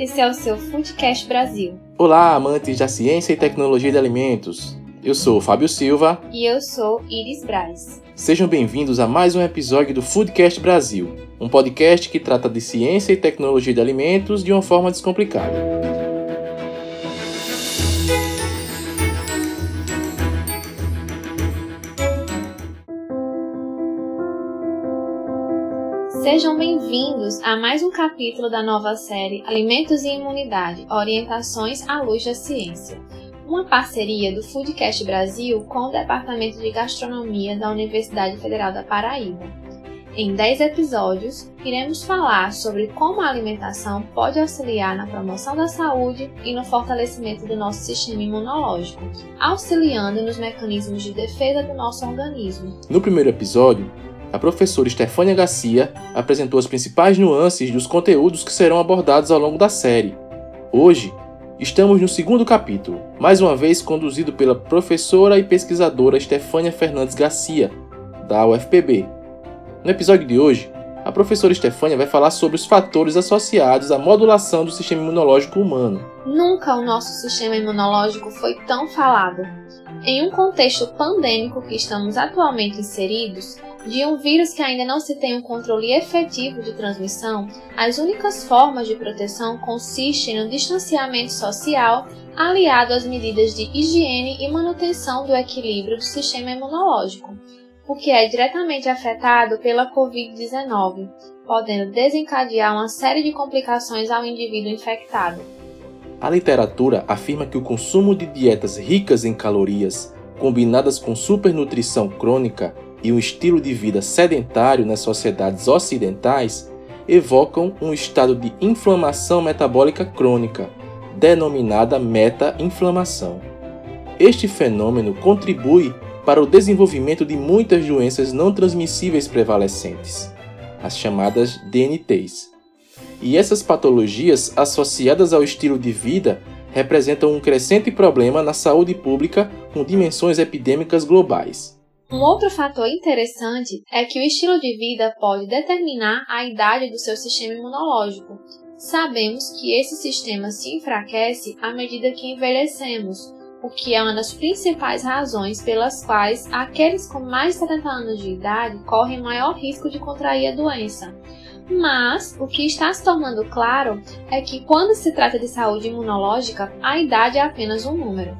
Esse é o seu Foodcast Brasil. Olá, amantes da ciência e tecnologia de alimentos. Eu sou o Fábio Silva. E eu sou Iris Braz. Sejam bem-vindos a mais um episódio do Foodcast Brasil, um podcast que trata de ciência e tecnologia de alimentos de uma forma descomplicada. Sejam bem-vindos a mais um capítulo da nova série Alimentos e Imunidade Orientações à Luz da Ciência, uma parceria do Foodcast Brasil com o Departamento de Gastronomia da Universidade Federal da Paraíba. Em 10 episódios, iremos falar sobre como a alimentação pode auxiliar na promoção da saúde e no fortalecimento do nosso sistema imunológico, auxiliando nos mecanismos de defesa do nosso organismo. No primeiro episódio, a professora Stefânia Garcia apresentou as principais nuances dos conteúdos que serão abordados ao longo da série. Hoje, estamos no segundo capítulo, mais uma vez conduzido pela professora e pesquisadora Stefânia Fernandes Garcia, da UFPB. No episódio de hoje, a professora Stefânia vai falar sobre os fatores associados à modulação do sistema imunológico humano. Nunca o nosso sistema imunológico foi tão falado. Em um contexto pandêmico que estamos atualmente inseridos, de um vírus que ainda não se tem um controle efetivo de transmissão, as únicas formas de proteção consistem no distanciamento social aliado às medidas de higiene e manutenção do equilíbrio do sistema imunológico, o que é diretamente afetado pela Covid-19, podendo desencadear uma série de complicações ao indivíduo infectado. A literatura afirma que o consumo de dietas ricas em calorias, combinadas com supernutrição crônica e um estilo de vida sedentário nas sociedades ocidentais, evocam um estado de inflamação metabólica crônica, denominada meta-inflamação. Este fenômeno contribui para o desenvolvimento de muitas doenças não transmissíveis prevalecentes, as chamadas DNTs e essas patologias associadas ao estilo de vida representam um crescente problema na saúde pública com dimensões epidêmicas globais. Um outro fator interessante é que o estilo de vida pode determinar a idade do seu sistema imunológico. Sabemos que esse sistema se enfraquece à medida que envelhecemos, o que é uma das principais razões pelas quais aqueles com mais de 70 anos de idade correm maior risco de contrair a doença. Mas o que está se tornando claro é que quando se trata de saúde imunológica, a idade é apenas um número.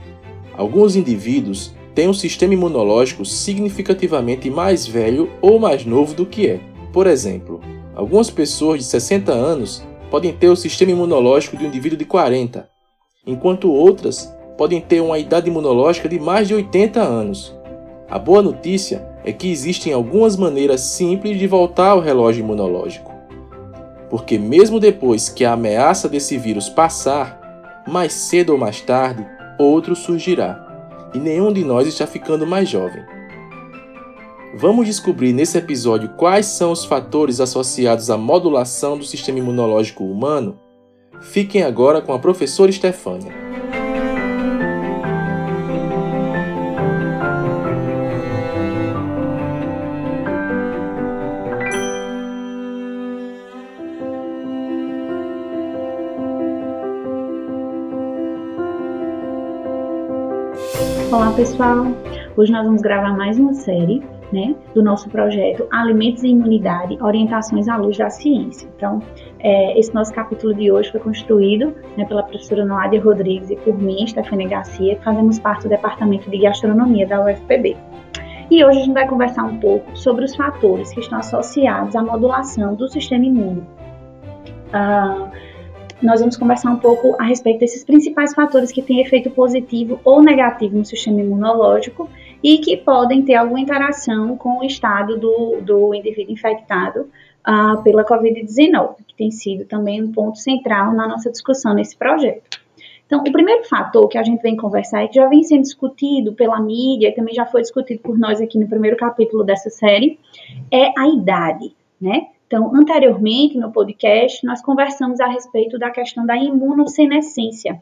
Alguns indivíduos têm um sistema imunológico significativamente mais velho ou mais novo do que é. Por exemplo, algumas pessoas de 60 anos podem ter o sistema imunológico de um indivíduo de 40, enquanto outras podem ter uma idade imunológica de mais de 80 anos. A boa notícia é que existem algumas maneiras simples de voltar ao relógio imunológico porque mesmo depois que a ameaça desse vírus passar, mais cedo ou mais tarde, outro surgirá, e nenhum de nós está ficando mais jovem. Vamos descobrir nesse episódio quais são os fatores associados à modulação do sistema imunológico humano? Fiquem agora com a professora Stefânia. Pessoal, hoje nós vamos gravar mais uma série né, do nosso projeto Alimentos e Imunidade, Orientações à Luz da Ciência. Então, é, esse nosso capítulo de hoje foi construído né, pela professora Noádia Rodrigues e por mim, Stefania Garcia, que fazemos parte do Departamento de Gastronomia da UFPB. E hoje a gente vai conversar um pouco sobre os fatores que estão associados à modulação do sistema imune. Ah, nós vamos conversar um pouco a respeito desses principais fatores que têm efeito positivo ou negativo no sistema imunológico e que podem ter alguma interação com o estado do, do indivíduo infectado uh, pela Covid-19, que tem sido também um ponto central na nossa discussão nesse projeto. Então, o primeiro fator que a gente vem conversar e que já vem sendo discutido pela mídia e também já foi discutido por nós aqui no primeiro capítulo dessa série é a idade, né? Então, anteriormente no podcast, nós conversamos a respeito da questão da imunossenescência,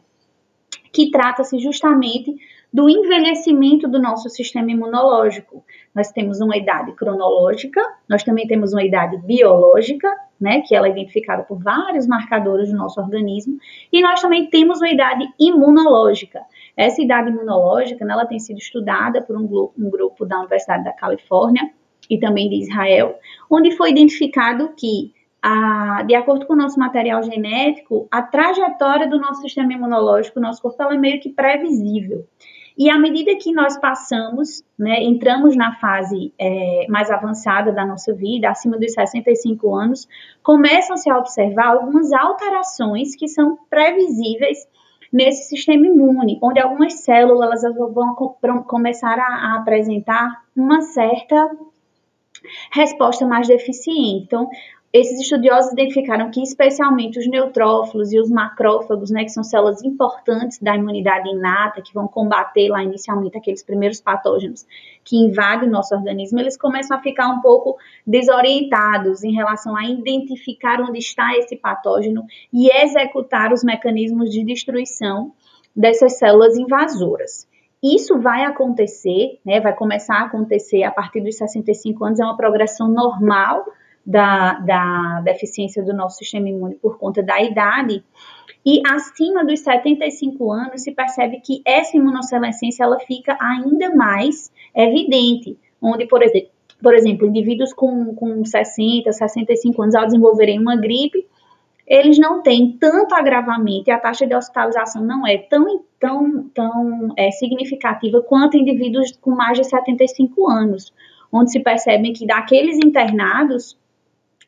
que trata-se justamente do envelhecimento do nosso sistema imunológico. Nós temos uma idade cronológica, nós também temos uma idade biológica, né, que ela é identificada por vários marcadores do nosso organismo, e nós também temos uma idade imunológica. Essa idade imunológica, né, ela tem sido estudada por um, um grupo da Universidade da Califórnia e também de Israel, onde foi identificado que a, de acordo com o nosso material genético, a trajetória do nosso sistema imunológico, nosso corpo, é meio que previsível. E à medida que nós passamos, né, entramos na fase é, mais avançada da nossa vida, acima dos 65 anos, começam-se a observar algumas alterações que são previsíveis nesse sistema imune, onde algumas células vão começar a, a apresentar uma certa resposta mais deficiente. Então, esses estudiosos identificaram que, especialmente os neutrófilos e os macrófagos, né, que são células importantes da imunidade inata, que vão combater lá inicialmente aqueles primeiros patógenos que invadem o nosso organismo, eles começam a ficar um pouco desorientados em relação a identificar onde está esse patógeno e executar os mecanismos de destruição dessas células invasoras. Isso vai acontecer, né, vai começar a acontecer a partir dos 65 anos, é uma progressão normal da, da deficiência do nosso sistema imune por conta da idade. E acima dos 75 anos se percebe que essa imunossenescência ela fica ainda mais evidente, onde, por exemplo, por exemplo, indivíduos com, com 60, 65 anos, ao desenvolverem uma gripe, eles não têm tanto agravamento e a taxa de hospitalização não é tão, tão, tão é, significativa quanto indivíduos com mais de 75 anos, onde se percebe que daqueles internados,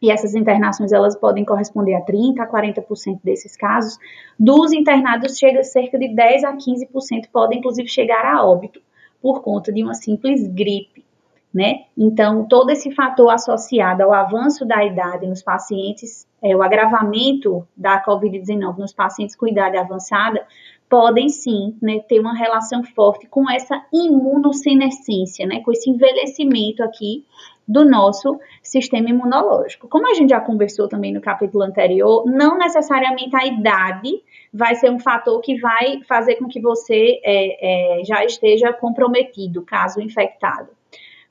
e essas internações elas podem corresponder a 30 a 40% desses casos, dos internados chega cerca de 10 a 15% podem inclusive chegar a óbito por conta de uma simples gripe, né? Então, todo esse fator associado ao avanço da idade nos pacientes, é, o agravamento da COVID-19 nos pacientes com idade avançada, podem sim né, ter uma relação forte com essa imunossenescência, né, com esse envelhecimento aqui do nosso sistema imunológico. Como a gente já conversou também no capítulo anterior, não necessariamente a idade vai ser um fator que vai fazer com que você é, é, já esteja comprometido, caso infectado.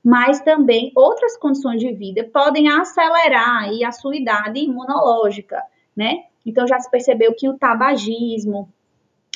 Mas também outras condições de vida podem acelerar aí a sua idade imunológica, né? Então já se percebeu que o tabagismo,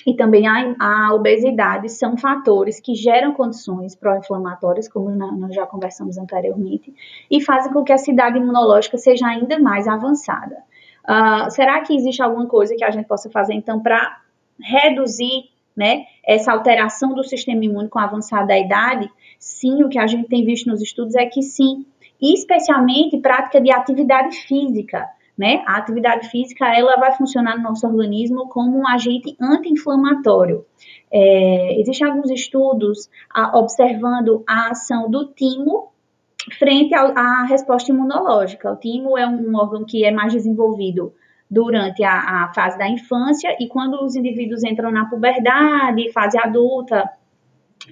e também a, a, obesidade são fatores que geram condições pró-inflamatórias, como nós já conversamos anteriormente, e fazem com que a cidade imunológica seja ainda mais avançada. Uh, será que existe alguma coisa que a gente possa fazer, então, para reduzir né, essa alteração do sistema imune com a avançada idade? Sim, o que a gente tem visto nos estudos é que sim, especialmente prática de atividade física né? A atividade física ela vai funcionar no nosso organismo como um agente anti-inflamatório. É, existem alguns estudos a, observando a ação do timo frente à resposta imunológica. O timo é um órgão que é mais desenvolvido durante a, a, fase da infância e quando os indivíduos entram na puberdade, fase adulta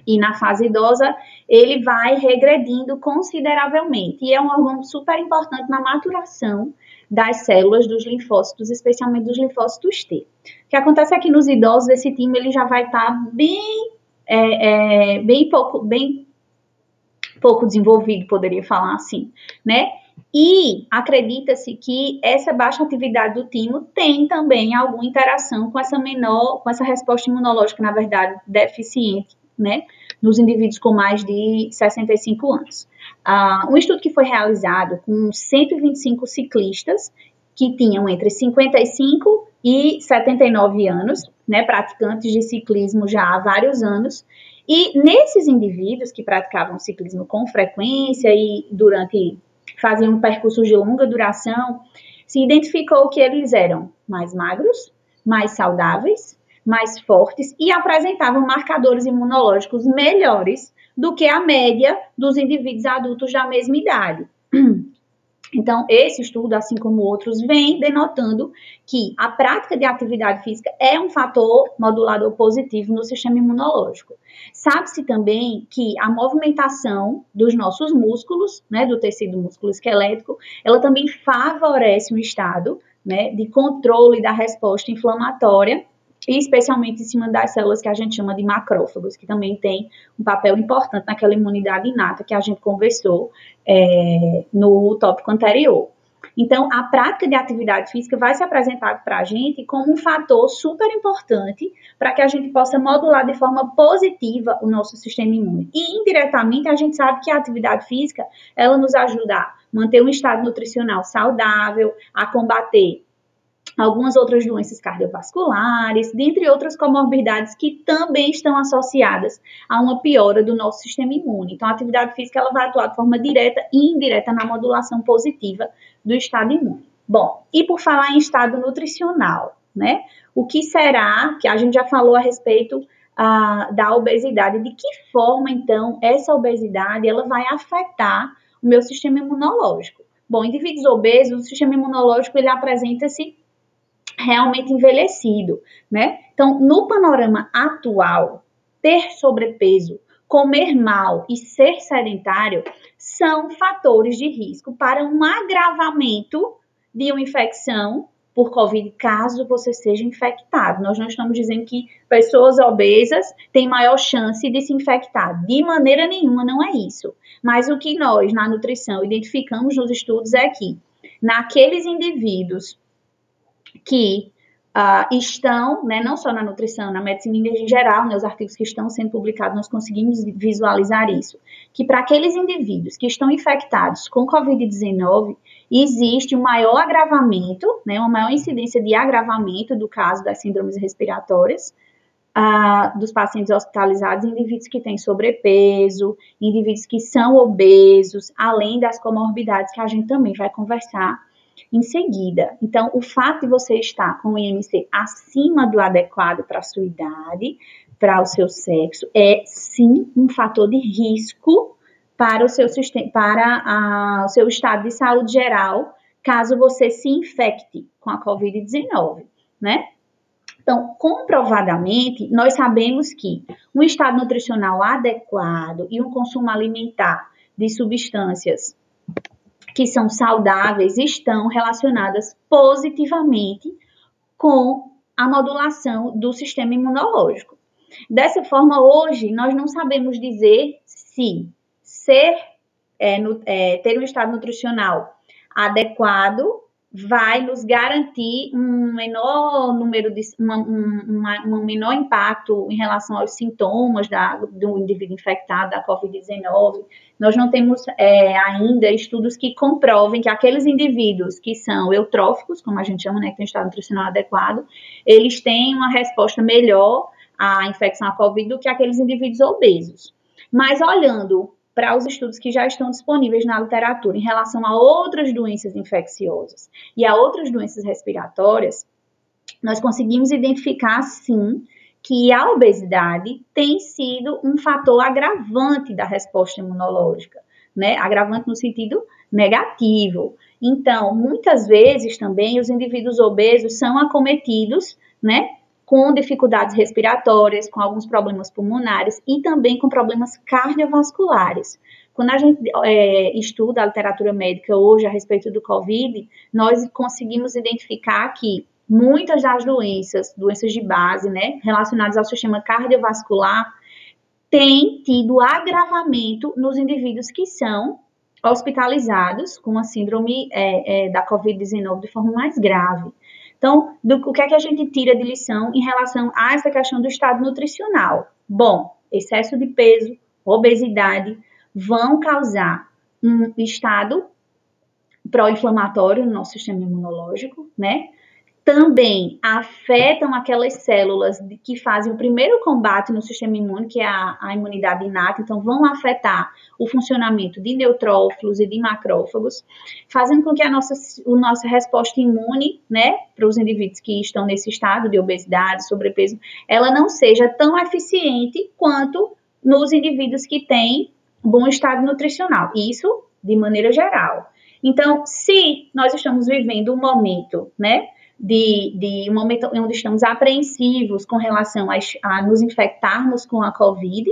e na fase idosa, ele vai regredindo consideravelmente. E é um órgão super importante na maturação das células dos linfócitos, especialmente dos linfócitos T. O que acontece é que nos idosos esse time ele já vai estar tá bem, é, é, bem pouco, bem pouco desenvolvido, poderia falar assim, né? E acredita-se que essa baixa atividade do timo tem também alguma interação com essa menor, com essa resposta imunológica, na verdade, deficiente, né? Nos indivíduos com mais de 65 anos. Uh, um estudo que foi realizado com 125 ciclistas que tinham entre 55 e 79 anos, né, praticantes de ciclismo já há vários anos, e nesses indivíduos que praticavam ciclismo com frequência e durante faziam percursos de longa duração, se identificou que eles eram mais magros, mais saudáveis, mais fortes e apresentavam marcadores imunológicos melhores do que a média dos indivíduos adultos da mesma idade. Então, esse estudo, assim como outros, vem denotando que a prática de atividade física é um fator modulador positivo no sistema imunológico. Sabe-se também que a movimentação dos nossos músculos, né, do tecido músculo esquelético, ela também favorece um estado né, de controle da resposta inflamatória e especialmente em cima das células que a gente chama de macrófagos, que também tem um papel importante naquela imunidade inata que a gente conversou é, no tópico anterior. Então, a prática de atividade física vai se apresentar para a gente como um fator super importante para que a gente possa modular de forma positiva o nosso sistema imune. E indiretamente, a gente sabe que a atividade física ela nos ajuda a manter um estado nutricional saudável, a combater algumas outras doenças cardiovasculares, dentre outras comorbidades que também estão associadas a uma piora do nosso sistema imune. Então, a atividade física ela vai atuar de forma direta e indireta na modulação positiva do estado imune. Bom, e por falar em estado nutricional, né? O que será que a gente já falou a respeito uh, da obesidade? De que forma, então, essa obesidade ela vai afetar o meu sistema imunológico? Bom, indivíduos obesos, o sistema imunológico ele apresenta-se realmente envelhecido, né? Então, no panorama atual, ter sobrepeso, comer mal e ser sedentário são fatores de risco para um agravamento de uma infecção por Covid, caso você seja infectado. Nós não estamos dizendo que pessoas obesas têm maior chance de se infectar. De maneira nenhuma, não é isso. Mas o que nós, na nutrição, identificamos nos estudos é que, naqueles indivíduos que uh, estão, né, não só na nutrição, na medicina em geral, né, os artigos que estão sendo publicados, nós conseguimos visualizar isso, que para aqueles indivíduos que estão infectados com Covid-19, existe um maior agravamento, né, uma maior incidência de agravamento do caso das síndromes respiratórias, uh, dos pacientes hospitalizados, indivíduos que têm sobrepeso, indivíduos que são obesos, além das comorbidades que a gente também vai conversar em seguida. Então, o fato de você estar com o IMC acima do adequado para a sua idade, para o seu sexo, é sim um fator de risco para o seu sistema, para a, o seu estado de saúde geral, caso você se infecte com a COVID-19, né? Então, comprovadamente, nós sabemos que um estado nutricional adequado e um consumo alimentar de substâncias que são saudáveis estão relacionadas positivamente com a modulação do sistema imunológico. Dessa forma, hoje, nós não sabemos dizer se ser, é, no, é, ter um estado nutricional adequado vai nos garantir um menor número de um menor impacto em relação aos sintomas da, do indivíduo infectado da Covid-19. Nós não temos é, ainda estudos que comprovem que aqueles indivíduos que são eutróficos, como a gente chama, né, que tem estado nutricional adequado, eles têm uma resposta melhor à infecção à Covid do que aqueles indivíduos obesos. Mas olhando para os estudos que já estão disponíveis na literatura em relação a outras doenças infecciosas e a outras doenças respiratórias, nós conseguimos identificar sim que a obesidade tem sido um fator agravante da resposta imunológica, né? Agravante no sentido negativo. Então, muitas vezes também os indivíduos obesos são acometidos, né, com dificuldades respiratórias, com alguns problemas pulmonares e também com problemas cardiovasculares. Quando a gente é, estuda a literatura médica hoje a respeito do Covid, nós conseguimos identificar que muitas das doenças, doenças de base, né, relacionadas ao sistema cardiovascular, têm tido agravamento nos indivíduos que são hospitalizados com a síndrome é, é, da Covid-19 de forma mais grave. Então, do, o que é que a gente tira de lição em relação a essa questão do estado nutricional? Bom, excesso de peso, obesidade vão causar um estado pró-inflamatório no nosso sistema imunológico, né? Também afetam aquelas células que fazem o primeiro combate no sistema imune, que é a, a, imunidade inata, então vão afetar o funcionamento de neutrófilos e de macrófagos, fazendo com que a nossa, a nossa resposta imune, né, para os indivíduos que estão nesse estado de obesidade, sobrepeso, ela não seja tão eficiente quanto nos indivíduos que têm bom estado nutricional. Isso de maneira geral. Então, se nós estamos vivendo um momento, né, de, de um momento onde estamos apreensivos com relação a, a nos infectarmos com a Covid,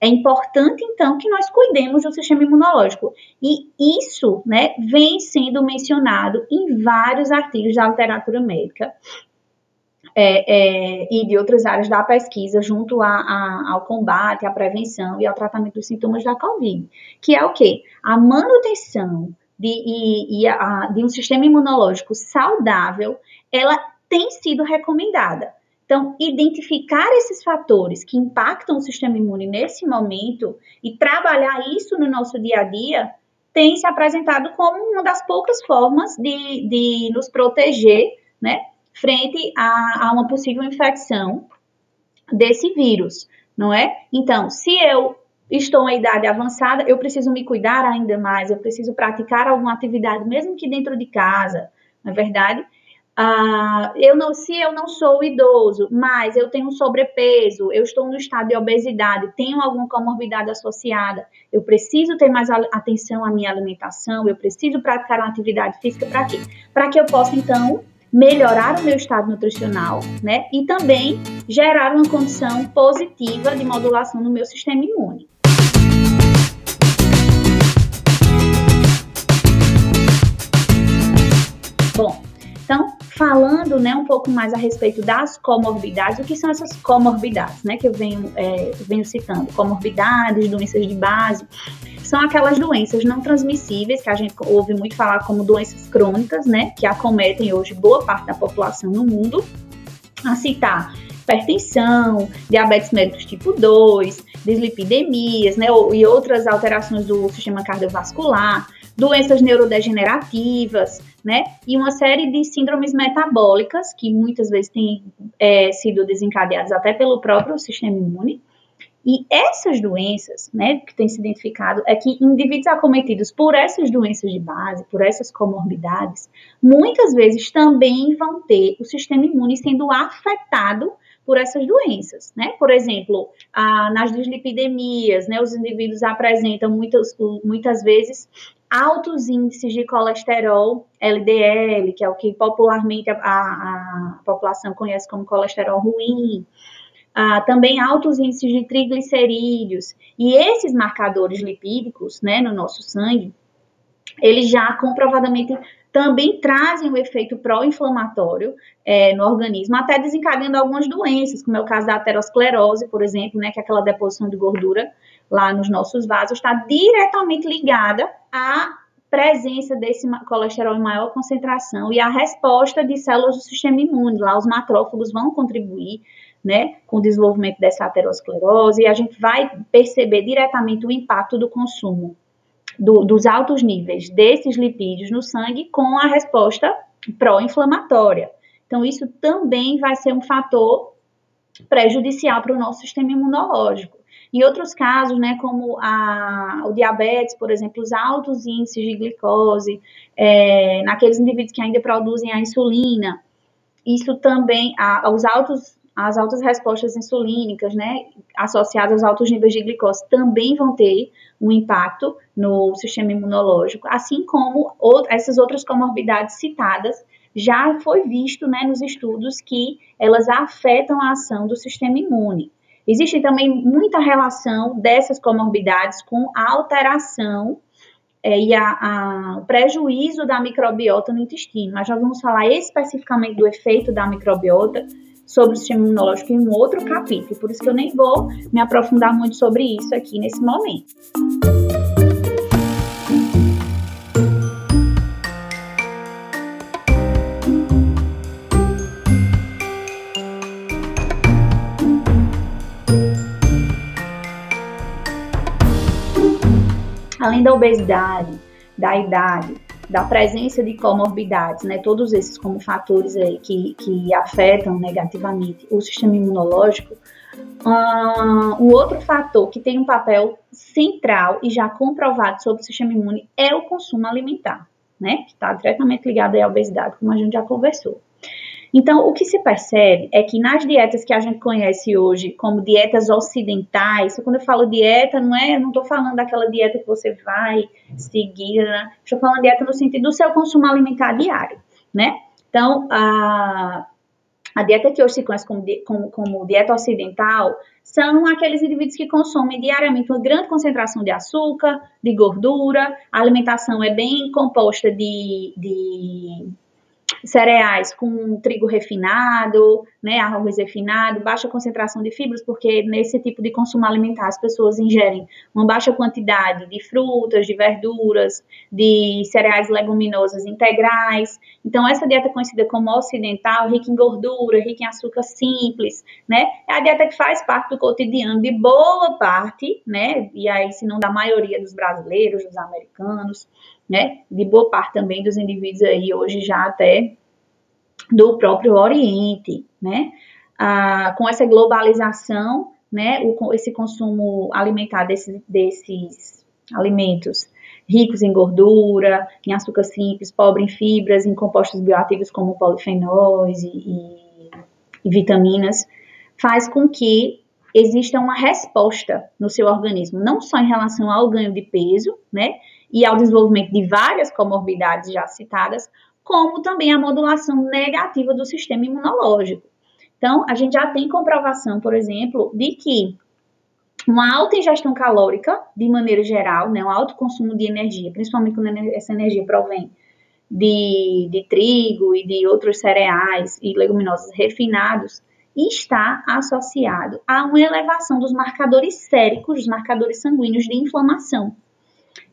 é importante, então, que nós cuidemos do sistema imunológico. E isso né, vem sendo mencionado em vários artigos da literatura médica, é, é, e de outras áreas da pesquisa junto a, a, ao combate, à prevenção e ao tratamento dos sintomas da Covid, que é o quê? A manutenção de, e, e a, de um sistema imunológico saudável, ela tem sido recomendada. Então, identificar esses fatores que impactam o sistema imune nesse momento e trabalhar isso no nosso dia a dia tem se apresentado como uma das poucas formas de, de nos proteger, né, frente a, a uma possível infecção desse vírus, não é? Então, se eu estou em idade avançada, eu preciso me cuidar ainda mais, eu preciso praticar alguma atividade, mesmo que dentro de casa, não é verdade? Ah, eu não, se eu não sou idoso, mas eu tenho sobrepeso, eu estou no estado de obesidade, tenho alguma comorbidade associada, eu preciso ter mais atenção à minha alimentação, eu preciso praticar uma atividade física para quê? Para que eu possa, então, melhorar o meu estado nutricional, né? E também gerar uma condição positiva de modulação no meu sistema imune. Bom, então, falando né, um pouco mais a respeito das comorbidades, o que são essas comorbidades, né? Que eu venho, é, venho citando, comorbidades, doenças de base, são aquelas doenças não transmissíveis que a gente ouve muito falar como doenças crônicas, né, que acometem hoje boa parte da população no mundo, a citar hipertensão, diabetes mellitus tipo 2, dislipidemias, né, e outras alterações do sistema cardiovascular, doenças neurodegenerativas, né, e uma série de síndromes metabólicas que muitas vezes têm é, sido desencadeadas até pelo próprio sistema imune, e essas doenças, né, que tem se identificado, é que indivíduos acometidos por essas doenças de base, por essas comorbidades, muitas vezes também vão ter o sistema imune sendo afetado por essas doenças, né? Por exemplo, a, nas dislipidemias, né, os indivíduos apresentam muitas, muitas vezes altos índices de colesterol LDL, que é o que popularmente a, a, a população conhece como colesterol ruim, ah, também altos índices de triglicerídeos. E esses marcadores lipídicos, né, no nosso sangue, eles já comprovadamente também trazem o um efeito pró-inflamatório é, no organismo, até desencadeando algumas doenças, como é o caso da aterosclerose, por exemplo, né, que é aquela deposição de gordura lá nos nossos vasos, está diretamente ligada à presença desse colesterol em maior concentração e à resposta de células do sistema imune. Lá os macrófagos vão contribuir né, com o desenvolvimento dessa aterosclerose, e a gente vai perceber diretamente o impacto do consumo do, dos altos níveis desses lipídios no sangue com a resposta pró-inflamatória. Então, isso também vai ser um fator prejudicial para o nosso sistema imunológico. Em outros casos, né, como a, o diabetes, por exemplo, os altos índices de glicose, é, naqueles indivíduos que ainda produzem a insulina, isso também, a, os altos as altas respostas insulínicas, né, associadas aos altos níveis de glicose, também vão ter um impacto no sistema imunológico, assim como essas outras comorbidades citadas, já foi visto, né, nos estudos que elas afetam a ação do sistema imune. Existe também muita relação dessas comorbidades com a alteração é, e a, a, o prejuízo da microbiota no intestino. Mas já vamos falar especificamente do efeito da microbiota sobre o sistema imunológico em um outro capítulo, por isso que eu nem vou me aprofundar muito sobre isso aqui nesse momento. Além da obesidade, da idade, da presença de comorbidades, né, todos esses como fatores aí que, que afetam negativamente o sistema imunológico, um outro fator que tem um papel central e já comprovado sobre o sistema imune é o consumo alimentar, né, que está diretamente ligado à obesidade, como a gente já conversou. Então, o que se percebe é que nas dietas que a gente conhece hoje como dietas ocidentais, quando eu falo dieta, não é, não estou falando daquela dieta que você vai seguir, né? estou falando dieta no sentido do seu consumo alimentar diário, né? Então, a, a dieta que hoje se conhece como, como, como, dieta ocidental são aqueles indivíduos que consomem diariamente uma grande concentração de açúcar, de gordura, a alimentação é bem composta de, de cereais com trigo refinado, né, arroz refinado, baixa concentração de fibras, porque nesse tipo de consumo alimentar as pessoas ingerem uma baixa quantidade de frutas, de verduras, de cereais leguminosas integrais. Então, essa dieta conhecida como ocidental, rica em gordura, rica em açúcar simples, né, é a dieta que faz parte do cotidiano de boa parte, né, e aí se não da maioria dos brasileiros, dos americanos, né, de boa parte também dos indivíduos aí hoje já até do próprio Oriente, né, ah, com essa globalização, né, o, esse consumo alimentar desses, desses alimentos ricos em gordura, em açúcar simples, pobre em fibras, em compostos bioativos como polifenóis e, e, e vitaminas, faz com que exista uma resposta no seu organismo, não só em relação ao ganho de peso, né, e ao desenvolvimento de várias comorbidades já citadas, como também a modulação negativa do sistema imunológico. Então, a gente já tem comprovação, por exemplo, de que uma alta ingestão calórica, de maneira geral, né, um alto consumo de energia, principalmente quando essa energia provém de, de trigo e de outros cereais e leguminosos refinados, está associado a uma elevação dos marcadores séricos, dos marcadores sanguíneos de inflamação.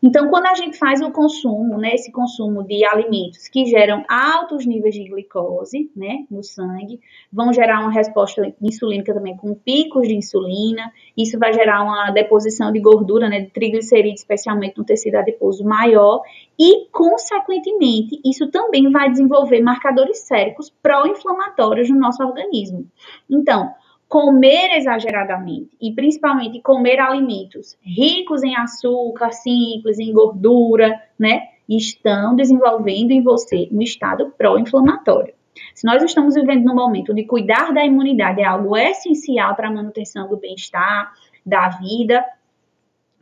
Então, quando a gente faz o consumo, né, esse consumo de alimentos que geram altos níveis de glicose, né, no sangue, vão gerar uma resposta insulínica também com picos de insulina. Isso vai gerar uma deposição de gordura, né, de triglicerídeos, especialmente no tecido adiposo maior, e, consequentemente, isso também vai desenvolver marcadores séricos pró-inflamatórios no nosso organismo. Então, comer exageradamente e principalmente comer alimentos ricos em açúcar, simples, em gordura, né, estão desenvolvendo em você um estado pró-inflamatório. Se nós estamos vivendo num momento de cuidar da imunidade é algo essencial para a manutenção do bem-estar, da vida,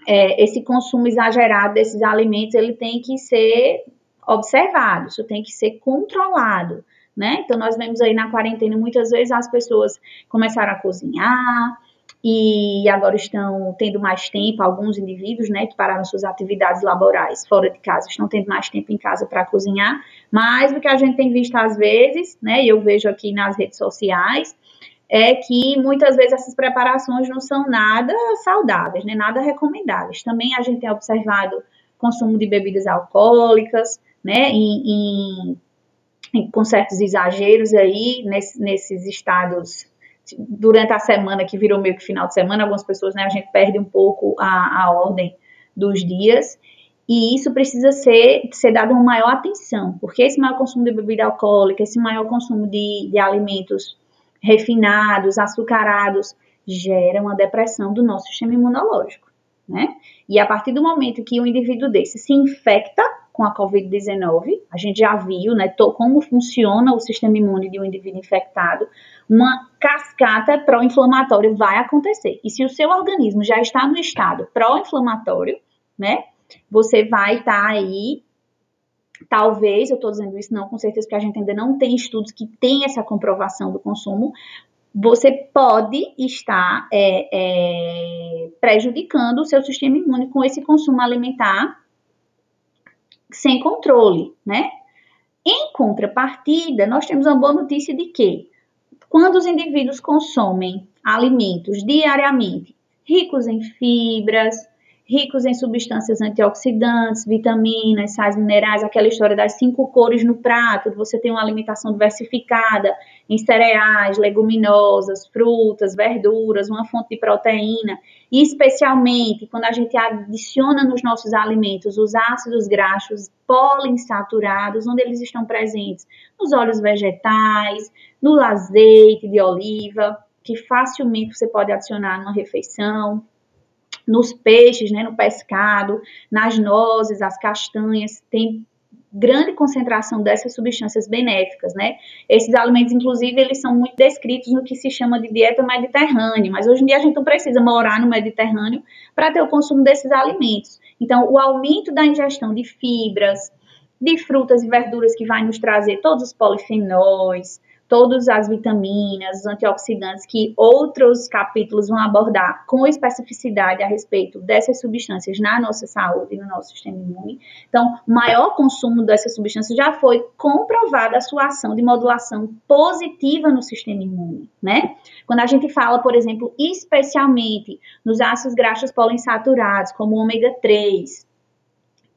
é, esse consumo exagerado desses alimentos ele tem que ser observado, isso tem que ser controlado né? Então, nós vemos aí na quarentena, muitas vezes as pessoas começaram a cozinhar e agora estão tendo mais tempo, alguns indivíduos, né, que pararam suas atividades laborais fora de casa, estão tendo mais tempo em casa para cozinhar, mas o que a gente tem visto às vezes, né, eu vejo aqui nas redes sociais, é que muitas vezes essas preparações não são nada saudáveis, né, nada recomendáveis. Também a gente tem observado consumo de bebidas alcoólicas, né, em, em com certos exageros aí nesse, nesses estados durante a semana que virou meio que final de semana, algumas pessoas, né, a gente perde um pouco a, a ordem dos dias. E isso precisa ser, ser dado uma maior atenção, porque esse maior consumo de bebida alcoólica, esse maior consumo de, de alimentos refinados, açucarados, gera uma depressão do nosso sistema imunológico, né? E a partir do momento que o indivíduo desse se infecta com a Covid-19, a gente já viu, né, como funciona o sistema imune de um indivíduo infectado, uma cascata pró-inflamatória vai acontecer. E se o seu organismo já está no estado pró-inflamatório, né, você vai estar tá aí, talvez, eu estou dizendo isso não com certeza, porque a gente ainda não tem estudos que têm essa comprovação do consumo, você pode estar é, é, prejudicando o seu sistema imune com esse consumo alimentar sem controle, né? Em contrapartida, nós temos uma boa notícia de que quando os indivíduos consomem alimentos diariamente ricos em fibras, ricos em substâncias antioxidantes, vitaminas, sais minerais, aquela história das cinco cores no prato, você tem uma alimentação diversificada em cereais, leguminosas, frutas, verduras, uma fonte de proteína, e especialmente quando a gente adiciona nos nossos alimentos os ácidos graxos poliinsaturados, onde eles estão presentes nos óleos vegetais, no azeite de oliva, que facilmente você pode adicionar numa refeição, nos peixes, né, no pescado, nas nozes, as castanhas, tem grande concentração dessas substâncias benéficas, né? Esses alimentos, inclusive, eles são muito descritos no que se chama de dieta mediterrânea, mas hoje em dia a gente não precisa morar no Mediterrâneo para ter o consumo desses alimentos. Então, o aumento da ingestão de fibras, de frutas e verduras que vai nos trazer todos os polifenóis, todas as vitaminas, os antioxidantes que outros capítulos vão abordar com especificidade a respeito dessas substâncias na nossa saúde e no nosso sistema imune. Então, maior consumo dessas substâncias já foi comprovada a sua ação de modulação positiva no sistema imune, né? Quando a gente fala, por exemplo, especialmente nos ácidos graxos poliinsaturados, como o ômega 3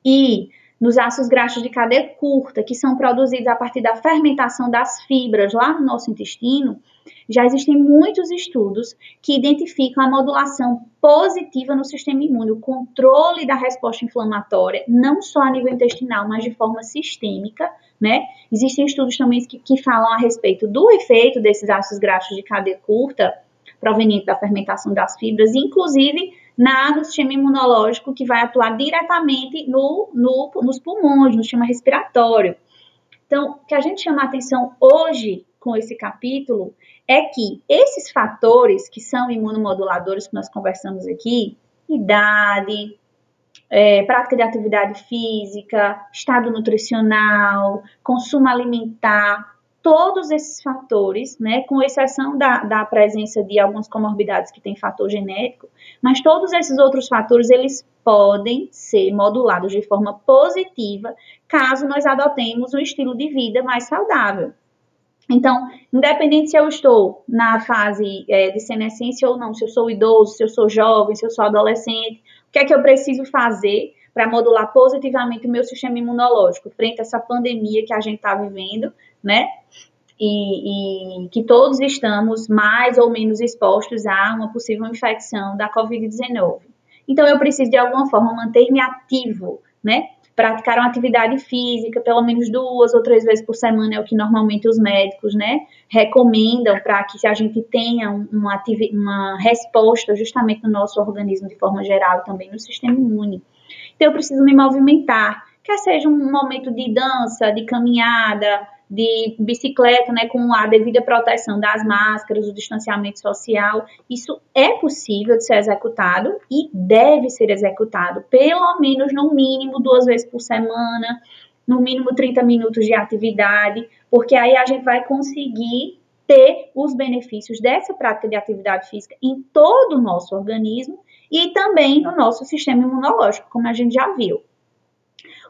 e nos ácidos graxos de cadeia curta, que são produzidos a partir da fermentação das fibras lá no nosso intestino, já existem muitos estudos que identificam a modulação positiva no sistema imune, o controle da resposta inflamatória, não só a nível intestinal, mas de forma sistêmica, né? Existem estudos também que, que falam a respeito do efeito desses ácidos graxos de cadeia curta, proveniente da fermentação das fibras, inclusive na, no sistema imunológico, que vai atuar diretamente no, no, nos pulmões, no sistema respiratório. Então, o que a gente chama a atenção hoje com esse capítulo é que esses fatores que são imunomoduladores que nós conversamos aqui, idade, é, prática de atividade física, estado nutricional, consumo alimentar, todos esses fatores, né, com exceção da, da presença de algumas comorbidades que têm fator genético, mas todos esses outros fatores, eles podem ser modulados de forma positiva caso nós adotemos um estilo de vida mais saudável. Então, independente se eu estou na fase é, de senescência ou não, se eu sou idoso, se eu sou jovem, se eu sou adolescente, o que é que eu preciso fazer para modular positivamente o meu sistema imunológico frente a essa pandemia que a gente está vivendo, né? E, e, que todos estamos mais ou menos expostos a uma possível infecção da Covid-19. Então, eu preciso, de alguma forma, manter-me ativo, né? Praticar uma atividade física, pelo menos duas ou três vezes por semana, é o que normalmente os médicos, né, recomendam para que a gente tenha uma, uma resposta justamente no nosso organismo de forma geral, também no sistema imune. Então, eu preciso me movimentar, quer seja um momento de dança, de caminhada, de bicicleta, né, com a devida proteção das máscaras, o distanciamento social, isso é possível de ser executado e deve ser executado, pelo menos no mínimo duas vezes por semana, no mínimo 30 minutos de atividade, porque aí a gente vai conseguir ter os benefícios dessa prática de atividade física em todo o nosso organismo e também no nosso sistema imunológico, como a gente já viu.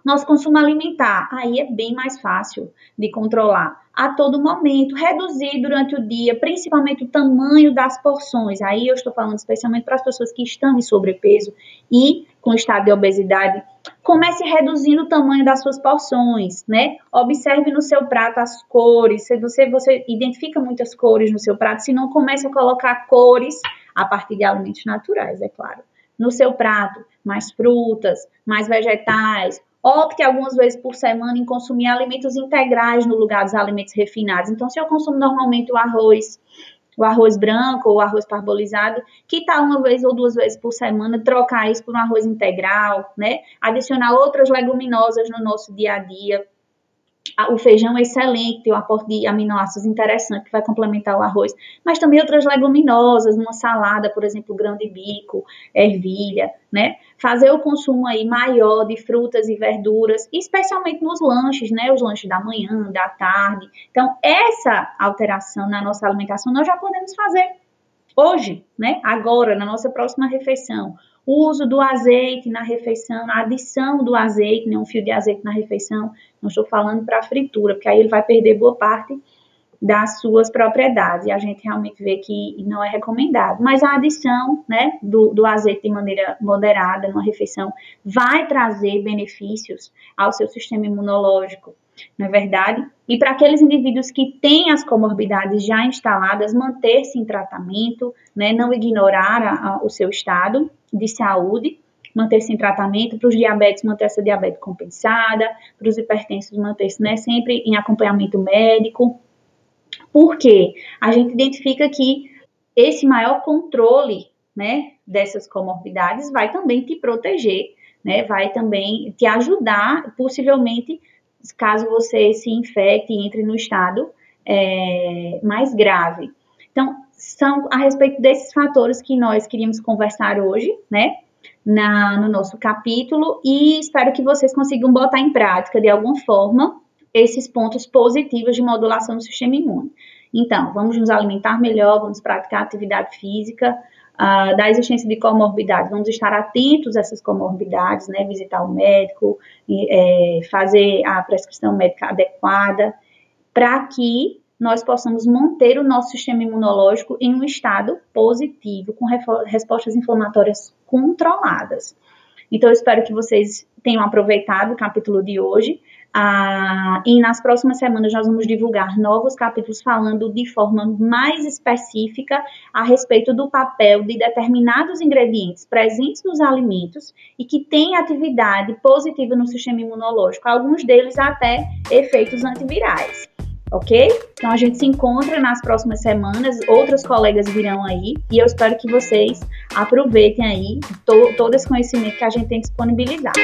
Nosso consumo alimentar, aí é bem mais fácil de controlar. A todo momento, reduzir durante o dia, principalmente o tamanho das porções. Aí eu estou falando especialmente para as pessoas que estão em sobrepeso e com estado de obesidade. Comece reduzindo o tamanho das suas porções, né? Observe no seu prato as cores. Se você, você identifica muitas cores no seu prato, se não comece a colocar cores a partir de alimentos naturais, é claro. No seu prato, mais frutas, mais vegetais, Opte algumas vezes por semana em consumir alimentos integrais no lugar dos alimentos refinados. Então, se eu consumo normalmente o arroz, o arroz branco ou o arroz parbolizado, que tal uma vez ou duas vezes por semana trocar isso por um arroz integral, né? Adicionar outras leguminosas no nosso dia a dia o feijão é excelente, tem um aporte de aminoácidos interessante que vai complementar o arroz, mas também outras leguminosas, uma salada, por exemplo, grão de bico, ervilha, né? Fazer o consumo aí maior de frutas e verduras, especialmente nos lanches, né? Os lanches da manhã, da tarde. Então, essa alteração na nossa alimentação nós já podemos fazer hoje, né? Agora, na nossa próxima refeição o uso do azeite na refeição, a adição do azeite, né, um fio de azeite na refeição, não estou falando para fritura, porque aí ele vai perder boa parte das suas propriedades, e a gente realmente vê que não é recomendado. Mas a adição né, do, do azeite de maneira moderada numa refeição vai trazer benefícios ao seu sistema imunológico, não é verdade? E para aqueles indivíduos que têm as comorbidades já instaladas, manter-se em tratamento, né, não ignorar a, a, o seu estado de saúde, manter-se em tratamento, para os diabetes manter essa diabetes compensada, para os hipertensos manter-se né, sempre em acompanhamento médico. Porque a gente identifica que esse maior controle né, dessas comorbidades vai também te proteger, né, vai também te ajudar, possivelmente, caso você se infecte e entre no estado é, mais grave. Então, são a respeito desses fatores que nós queríamos conversar hoje, né? Na, no nosso capítulo e espero que vocês consigam botar em prática de alguma forma esses pontos positivos de modulação do sistema imune. Então, vamos nos alimentar melhor, vamos praticar atividade física, uh, da existência de comorbidades, vamos estar atentos a essas comorbidades, né, visitar o médico, e, é, fazer a prescrição médica adequada, para que nós possamos manter o nosso sistema imunológico em um estado positivo, com respostas inflamatórias controladas. Então, eu espero que vocês tenham aproveitado o capítulo de hoje. Ah, e nas próximas semanas nós vamos divulgar novos capítulos falando de forma mais específica a respeito do papel de determinados ingredientes presentes nos alimentos e que têm atividade positiva no sistema imunológico, alguns deles até efeitos antivirais ok? Então a gente se encontra nas próximas semanas, outros colegas virão aí e eu espero que vocês aproveitem aí to todo esse conhecimento que a gente tem disponibilizado.